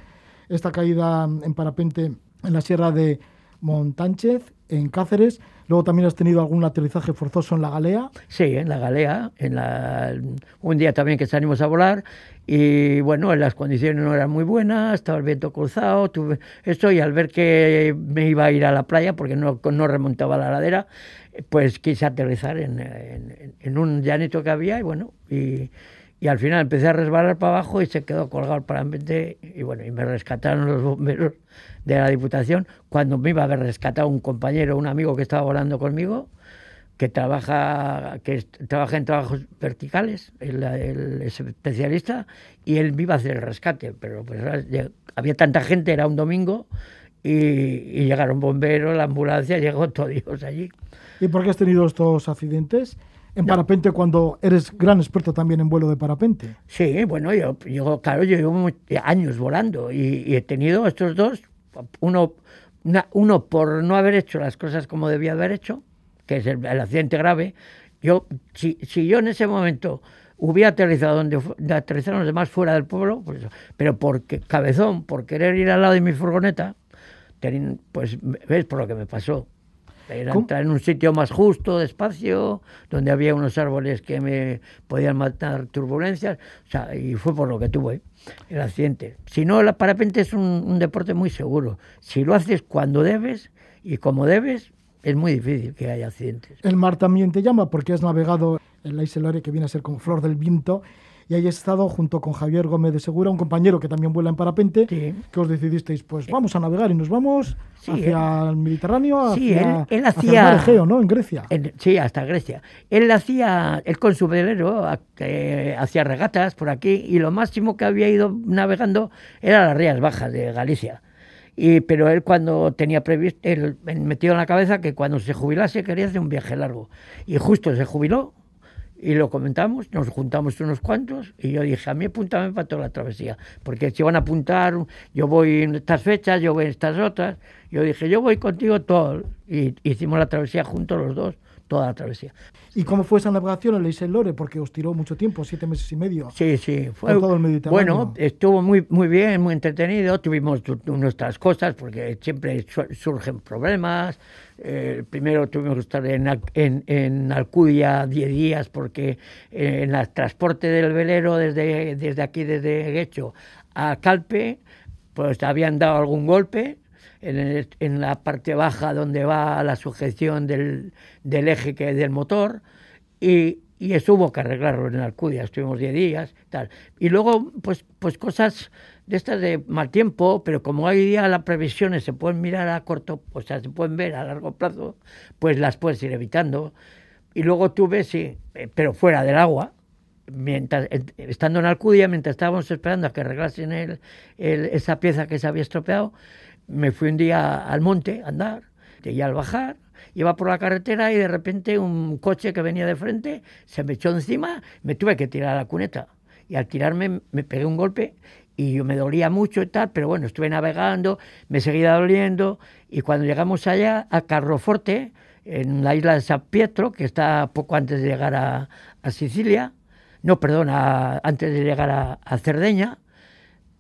esta caída en parapente en la sierra de Montánchez, en Cáceres. Luego también has tenido algún aterrizaje forzoso en la Galea. Sí, en la Galea, en la, un día también que salimos a volar y bueno, las condiciones no eran muy buenas, estaba el viento cruzado, tuve esto y al ver que me iba a ir a la playa porque no, no remontaba la ladera, pues quise aterrizar en, en, en un llanito que había y bueno, y, y al final empecé a resbalar para abajo y se quedó colgado el parapente y bueno, y me rescataron los bomberos de la Diputación cuando me iba a haber rescatado un compañero, un amigo que estaba volando conmigo, que trabaja, que trabaja en trabajos verticales, el, el, es especialista, y él me iba a hacer el rescate, pero pues, había tanta gente, era un domingo, y, y llegaron bomberos, la ambulancia, llegó todo Dios allí. ¿Y por qué has tenido estos accidentes? En no. parapente cuando eres gran experto también en vuelo de parapente. Sí, bueno, yo, yo claro, yo llevo años volando y, y he tenido estos dos, uno, una, uno por no haber hecho las cosas como debía haber hecho, que es el, el accidente grave. Yo, si, si, yo en ese momento hubiera aterrizado donde aterrizaron los demás fuera del pueblo, pues, pero porque cabezón, por querer ir al lado de mi furgoneta, pues ves por lo que me pasó. Era entrar en un sitio más justo, despacio, donde había unos árboles que me podían matar turbulencias, o sea, y fue por lo que tuve el accidente. Si no, el parapente es un, un deporte muy seguro. Si lo haces cuando debes y como debes, es muy difícil que haya accidentes. El mar también te llama porque has navegado en la Isla Lore, que viene a ser como Flor del Viento, y ahí has estado junto con Javier Gómez de Segura, un compañero que también vuela en parapente, sí. que os decidisteis, pues vamos a navegar y nos vamos sí, hacia él, el Mediterráneo, sí, hacia, él, él hacia hacía, el Egeo, ¿no? En Grecia. En, sí, hasta Grecia. Él hacía, él con su velero eh, hacía regatas por aquí y lo máximo que había ido navegando era las Rías Bajas de Galicia. Y, pero él cuando tenía previsto, él metido en la cabeza que cuando se jubilase quería hacer un viaje largo. Y justo se jubiló y lo comentamos, nos juntamos unos cuantos y yo dije, a mí apúntame para toda la travesía, porque si van a apuntar, yo voy en estas fechas, yo voy en estas otras, yo dije, yo voy contigo todo, y hicimos la travesía juntos los dos, toda la travesía. ¿Y cómo fue esa navegación en la Isla Lore? Porque os tiró mucho tiempo, siete meses y medio. Sí, sí. Fue, todo el Mediterráneo. Bueno, estuvo muy, muy bien, muy entretenido. Tuvimos nuestras cosas porque siempre surgen problemas. Eh, primero tuvimos que estar en, en, en Alcudia 10 días porque eh, en el transporte del velero desde, desde aquí, desde Guecho a Calpe, pues habían dado algún golpe en, el, en, la parte baja donde va la sujeción del, del eje que del motor y, y, eso hubo que arreglarlo en Alcudia, estuvimos 10 días, tal. Y luego, pues, pues cosas de estas de mal tiempo, pero como hoy día las previsiones se pueden mirar a corto, o sea, se pueden ver a largo plazo, pues las puedes ir evitando. Y luego tuve, sí, pero fuera del agua, mientras estando en Alcudia, mientras estábamos esperando a que arreglasen el, el, esa pieza que se había estropeado, me fui un día al monte a andar y al bajar iba por la carretera y de repente un coche que venía de frente se me echó encima, me tuve que tirar a la cuneta. Y al tirarme me pegué un golpe y yo me dolía mucho y tal, pero bueno, estuve navegando, me seguía doliendo y cuando llegamos allá a Carroforte, en la isla de San Pietro, que está poco antes de llegar a, a Sicilia, no, perdón, antes de llegar a Cerdeña,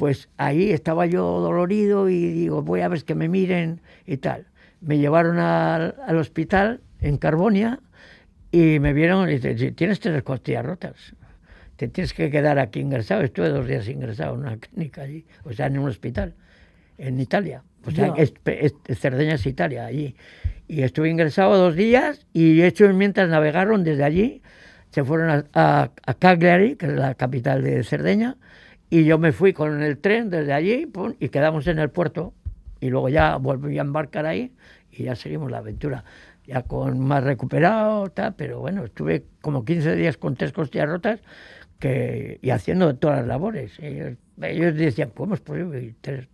pues ahí estaba yo dolorido y digo, voy a ver que me miren y tal. Me llevaron al, al hospital en Carbonia y me vieron y dicen, tienes tres costillas rotas, te tienes que quedar aquí ingresado. Estuve dos días ingresado en una clínica allí, o sea, en un hospital, en Italia. O sea, es, es, Cerdeña es Italia, allí. Y estuve ingresado dos días y hecho mientras navegaron desde allí, se fueron a, a, a Cagliari, que es la capital de Cerdeña, y yo me fui con el tren desde allí pum, y quedamos en el puerto. Y luego ya volví a embarcar ahí y ya seguimos la aventura. Ya con más recuperado, tal, pero bueno, estuve como 15 días con tres costillas rotas que, y haciendo todas las labores. Ellos, ellos decían, ¿cómo es posible? Tres,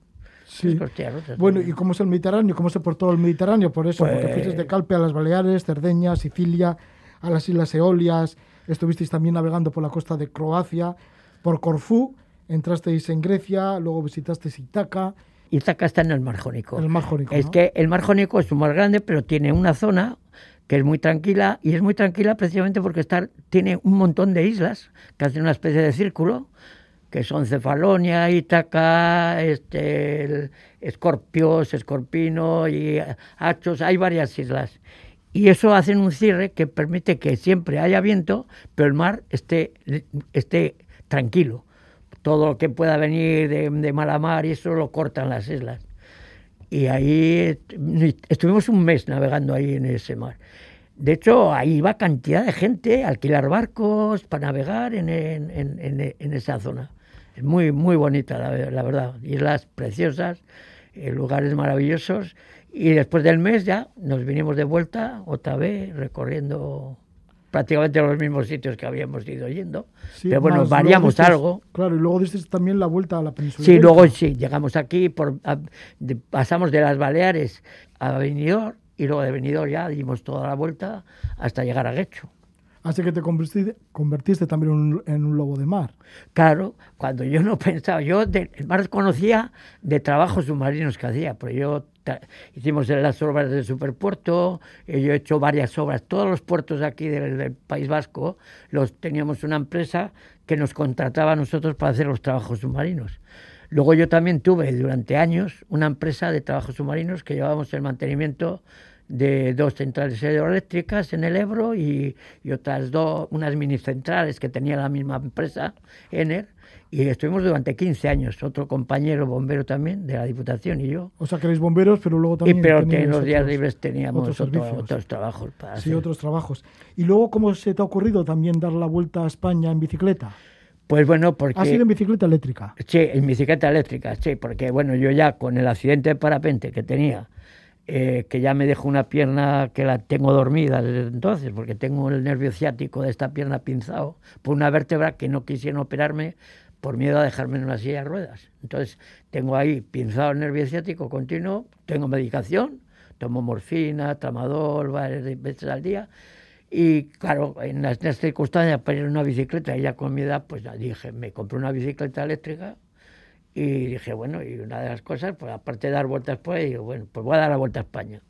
Sí. Rotas, bueno, ¿y cómo es el Mediterráneo? ¿Cómo se por todo el Mediterráneo? Por eso, pues... porque fuiste de Calpe a las Baleares, Cerdeña, Sicilia, a las Islas Eolias, estuvisteis también navegando por la costa de Croacia, por Corfú, entrasteis en Grecia, luego visitasteis Itaca. Itaca está en el Mar Jónico. El Mar Jónico. Es ¿no? que el Mar Jónico es un mar grande, pero tiene una zona que es muy tranquila y es muy tranquila precisamente porque está, tiene un montón de islas que hacen una especie de círculo que son Cefalonia, Ítaca, este, el Escorpios, Escorpino y Hachos, hay varias islas. Y eso hacen un cierre que permite que siempre haya viento, pero el mar esté, esté tranquilo. Todo lo que pueda venir de, de mala mar y eso lo cortan las islas. Y ahí estuvimos un mes navegando ahí en ese mar. De hecho, ahí iba cantidad de gente a alquilar barcos para navegar en, en, en, en esa zona. Es muy, muy bonita, la, la verdad. Islas preciosas, eh, lugares maravillosos. Y después del mes ya nos vinimos de vuelta otra vez recorriendo prácticamente los mismos sitios que habíamos ido yendo. Sí, Pero bueno, variamos algo. Claro, y luego dices también la vuelta a la península. Sí, luego sí, llegamos aquí, por, a- de- pasamos de las Baleares a Benidorm y luego de Benidorm ya dimos toda la vuelta hasta llegar a Guecho. Así que te convertiste, convertiste también en un, en un lobo de mar. Claro, cuando yo no pensaba, yo de, el mar conocía de trabajos submarinos que hacía, pero yo hicimos las obras del superpuerto, eh, yo he hecho varias obras, todos los puertos aquí del, País Vasco, los teníamos una empresa que nos contrataba a nosotros para hacer los trabajos submarinos. Luego yo también tuve durante años una empresa de trabajos submarinos que llevábamos el mantenimiento de dos centrales hidroeléctricas en el Ebro y, y otras dos, unas mini centrales que tenía la misma empresa, Ener, y estuvimos durante 15 años, otro compañero bombero también de la Diputación y yo. O sea, que erais bomberos, pero luego Y también. pero que en los días otros- libres teníamos otros otro- otros trabajos para Sí, hacer. otros trabajos. ¿Y luego cómo se te ha ocurrido también dar la vuelta a España en bicicleta? Pues bueno, porque... ¿Ha sido en bicicleta eléctrica? Sí, en bicicleta eléctrica, sí, porque bueno, yo ya con el accidente de parapente que tenía, eh, que ya me dejó una pierna que la tengo dormida desde entonces, porque tengo el nervio ciático de esta pierna pinzado por una vértebra que no quisieron operarme por miedo a dejarme en una silla de ruedas. Entonces, tengo ahí pinzado el nervio ciático continuo, tengo medicación, tomo morfina, tramadol varias veces al día. Y claro, en las, en las circunstancias para ir en una bicicleta, y ya con mi edad, pues dije, me compré una bicicleta eléctrica y dije, bueno, y una de las cosas, pues aparte de dar vueltas por ahí, digo, bueno, pues voy a dar la vuelta a España.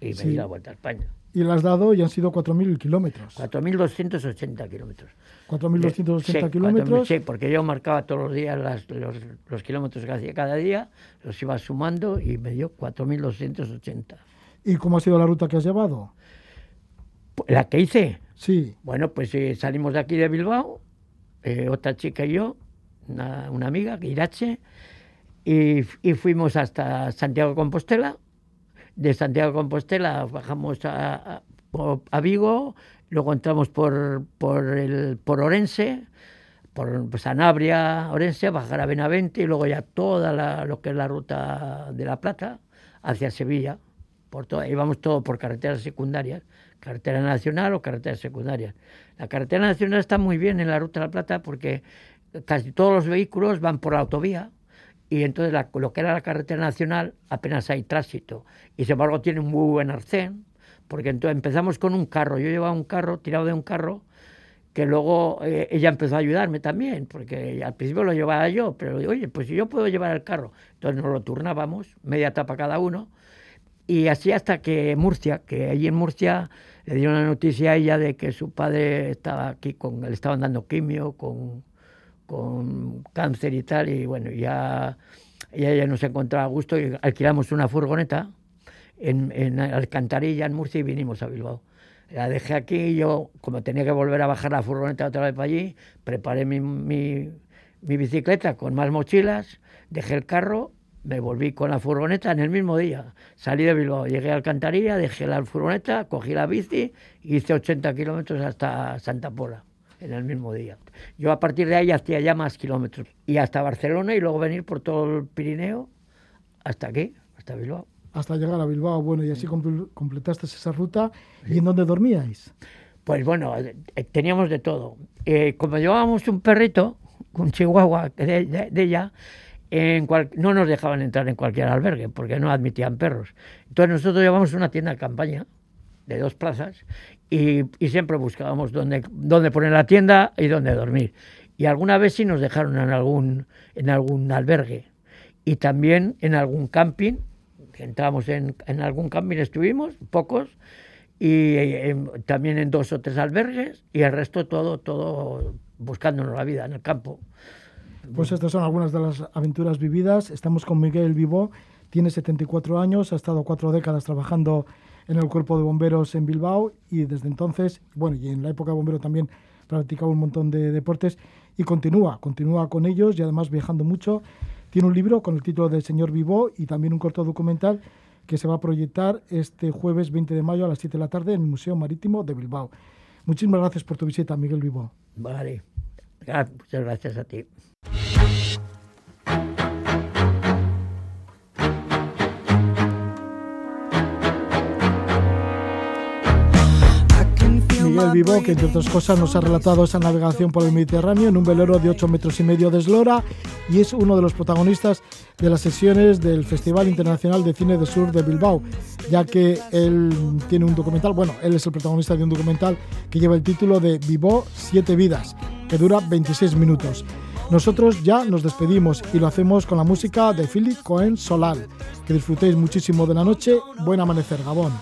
Y me Sí. di la vuelta a España. Y la has dado y han sido 4.000 kilómetros. 4.280 kilómetros. 4.280 Sí, kilómetros. 4.000, Sí, porque yo marcaba todos los días las- los, los kilómetros que hacía cada día, los iba sumando y me dio 4.280. ¿Y cómo ha sido la ruta que has llevado? La que hice, Sí. Bueno, pues eh, salimos de aquí de Bilbao, eh, otra chica y yo, una, una amiga, Irache, y, y fuimos hasta Santiago de Compostela. De Santiago de Compostela bajamos a, a- Vigo, luego entramos por, por, el, por Orense, por pues, Sanabria, Orense, bajar a Benavente y luego ya toda la- lo que es la ruta de La Plata hacia Sevilla. Por todo, íbamos todo por carreteras secundarias, carretera nacional o carreteras secundarias. La carretera nacional está muy bien en la ruta de La Plata porque casi todos los vehículos van por la autovía y entonces la- lo que era la carretera nacional apenas hay tránsito. Y sin embargo tiene un muy buen arcén porque entonces empezamos con un carro, yo llevaba un carro tirado de un carro que luego eh, ella empezó a ayudarme también, porque al principio lo llevaba yo, pero oye, pues yo puedo llevar el carro, entonces nos lo turnábamos, media tapa cada uno, y así hasta que Murcia, que allí en Murcia le dieron la noticia a ella de que su padre estaba aquí, con, le estaban dando quimio, con, con cáncer y tal, y bueno, ya ya no se encontraba a gusto y alquilamos una furgoneta en, en Alcantarilla, en Murcia, y vinimos a Bilbao. La dejé aquí y yo, como tenía que volver a bajar la furgoneta otra vez para allí, preparé mi, mi, mi bicicleta con más mochilas, dejé el carro, me volví con la furgoneta en el mismo día. Salí de Bilbao, llegué a Alcantarilla, dejé la furgoneta, cogí la bici y hice 80 kilómetros hasta Santa Pola en el mismo día. Yo a partir de ahí hacía ya más kilómetros. Y hasta Barcelona y luego venir por todo el Pirineo hasta aquí, hasta Bilbao. Hasta llegar a Bilbao. Bueno, y así comple- completaste esa ruta. ¿Y en dónde dormíais? Pues bueno, eh, teníamos de todo. Eh, como llevábamos un perrito, un chihuahua de, de- de ella, en cual- no nos dejaban entrar en cualquier albergue porque no admitían perros. Entonces nosotros llevamos una tienda de campaña de dos plazas y, y siempre buscábamos dónde, dónde poner la tienda y dónde dormir. Y alguna vez sí nos dejaron en algún, en algún albergue y también en algún camping. Entramos en, en algún camping, estuvimos, pocos, y en- también en dos o tres albergues y el resto todo, todo buscándonos la vida en el campo. Pues estas son algunas de las aventuras vividas. Estamos con Miguel Vivó, tiene 74 años, ha estado cuatro décadas trabajando en el cuerpo de bomberos en Bilbao y desde entonces, bueno, y en la época de bombero también practicaba un montón de deportes y continúa, continúa con ellos y además viajando mucho. Tiene un libro con el título de Señor Vivó y también un corto documental que se va a proyectar este jueves 20 de mayo a las 7 de la tarde en el Museo Marítimo de Bilbao. Muchísimas gracias por tu visita, Miguel Vivó. Vale. Ah, Muchas gracias a ti. Vivó, que entre otras cosas nos ha relatado esa navegación por el Mediterráneo en un velero de 8 metros y medio de eslora y es uno de los protagonistas de las sesiones del Festival Internacional de Cine de Sur de Bilbao, ya que él tiene un documental, bueno, él es el protagonista de un documental que lleva el título de Vivó Siete Vidas, que dura 26 minutos. Nosotros ya nos despedimos y lo hacemos con la música de Philip Cohen Solal. Que disfrutéis muchísimo de la noche. Buen amanecer, Gabón.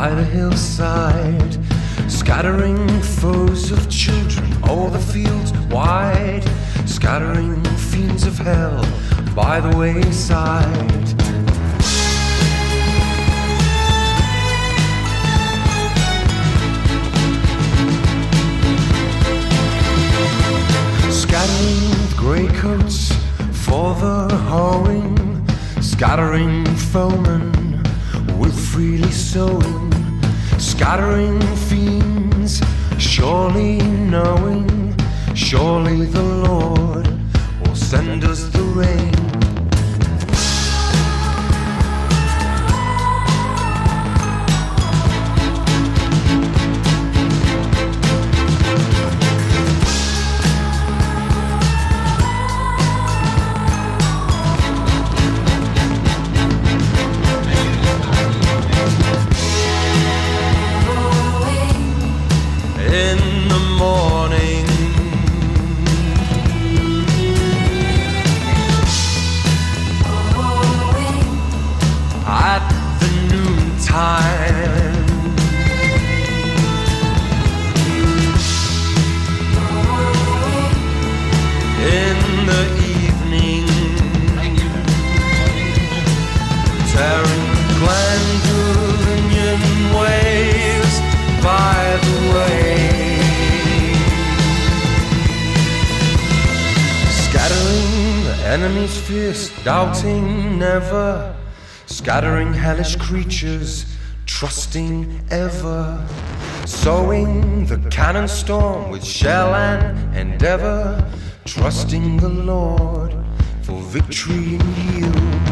By the hillside, scattering foes of children o'er the fields wide, scattering fiends of hell by the wayside. Scattering grey coats for the hoeing, scattering foemen freely sowing, scattering fiends, surely knowing, surely the Lord will send us the rain. Hellish creatures, trusting ever. Sowing the cannon storm with shell and endeavor. Trusting the Lord for victory and yield.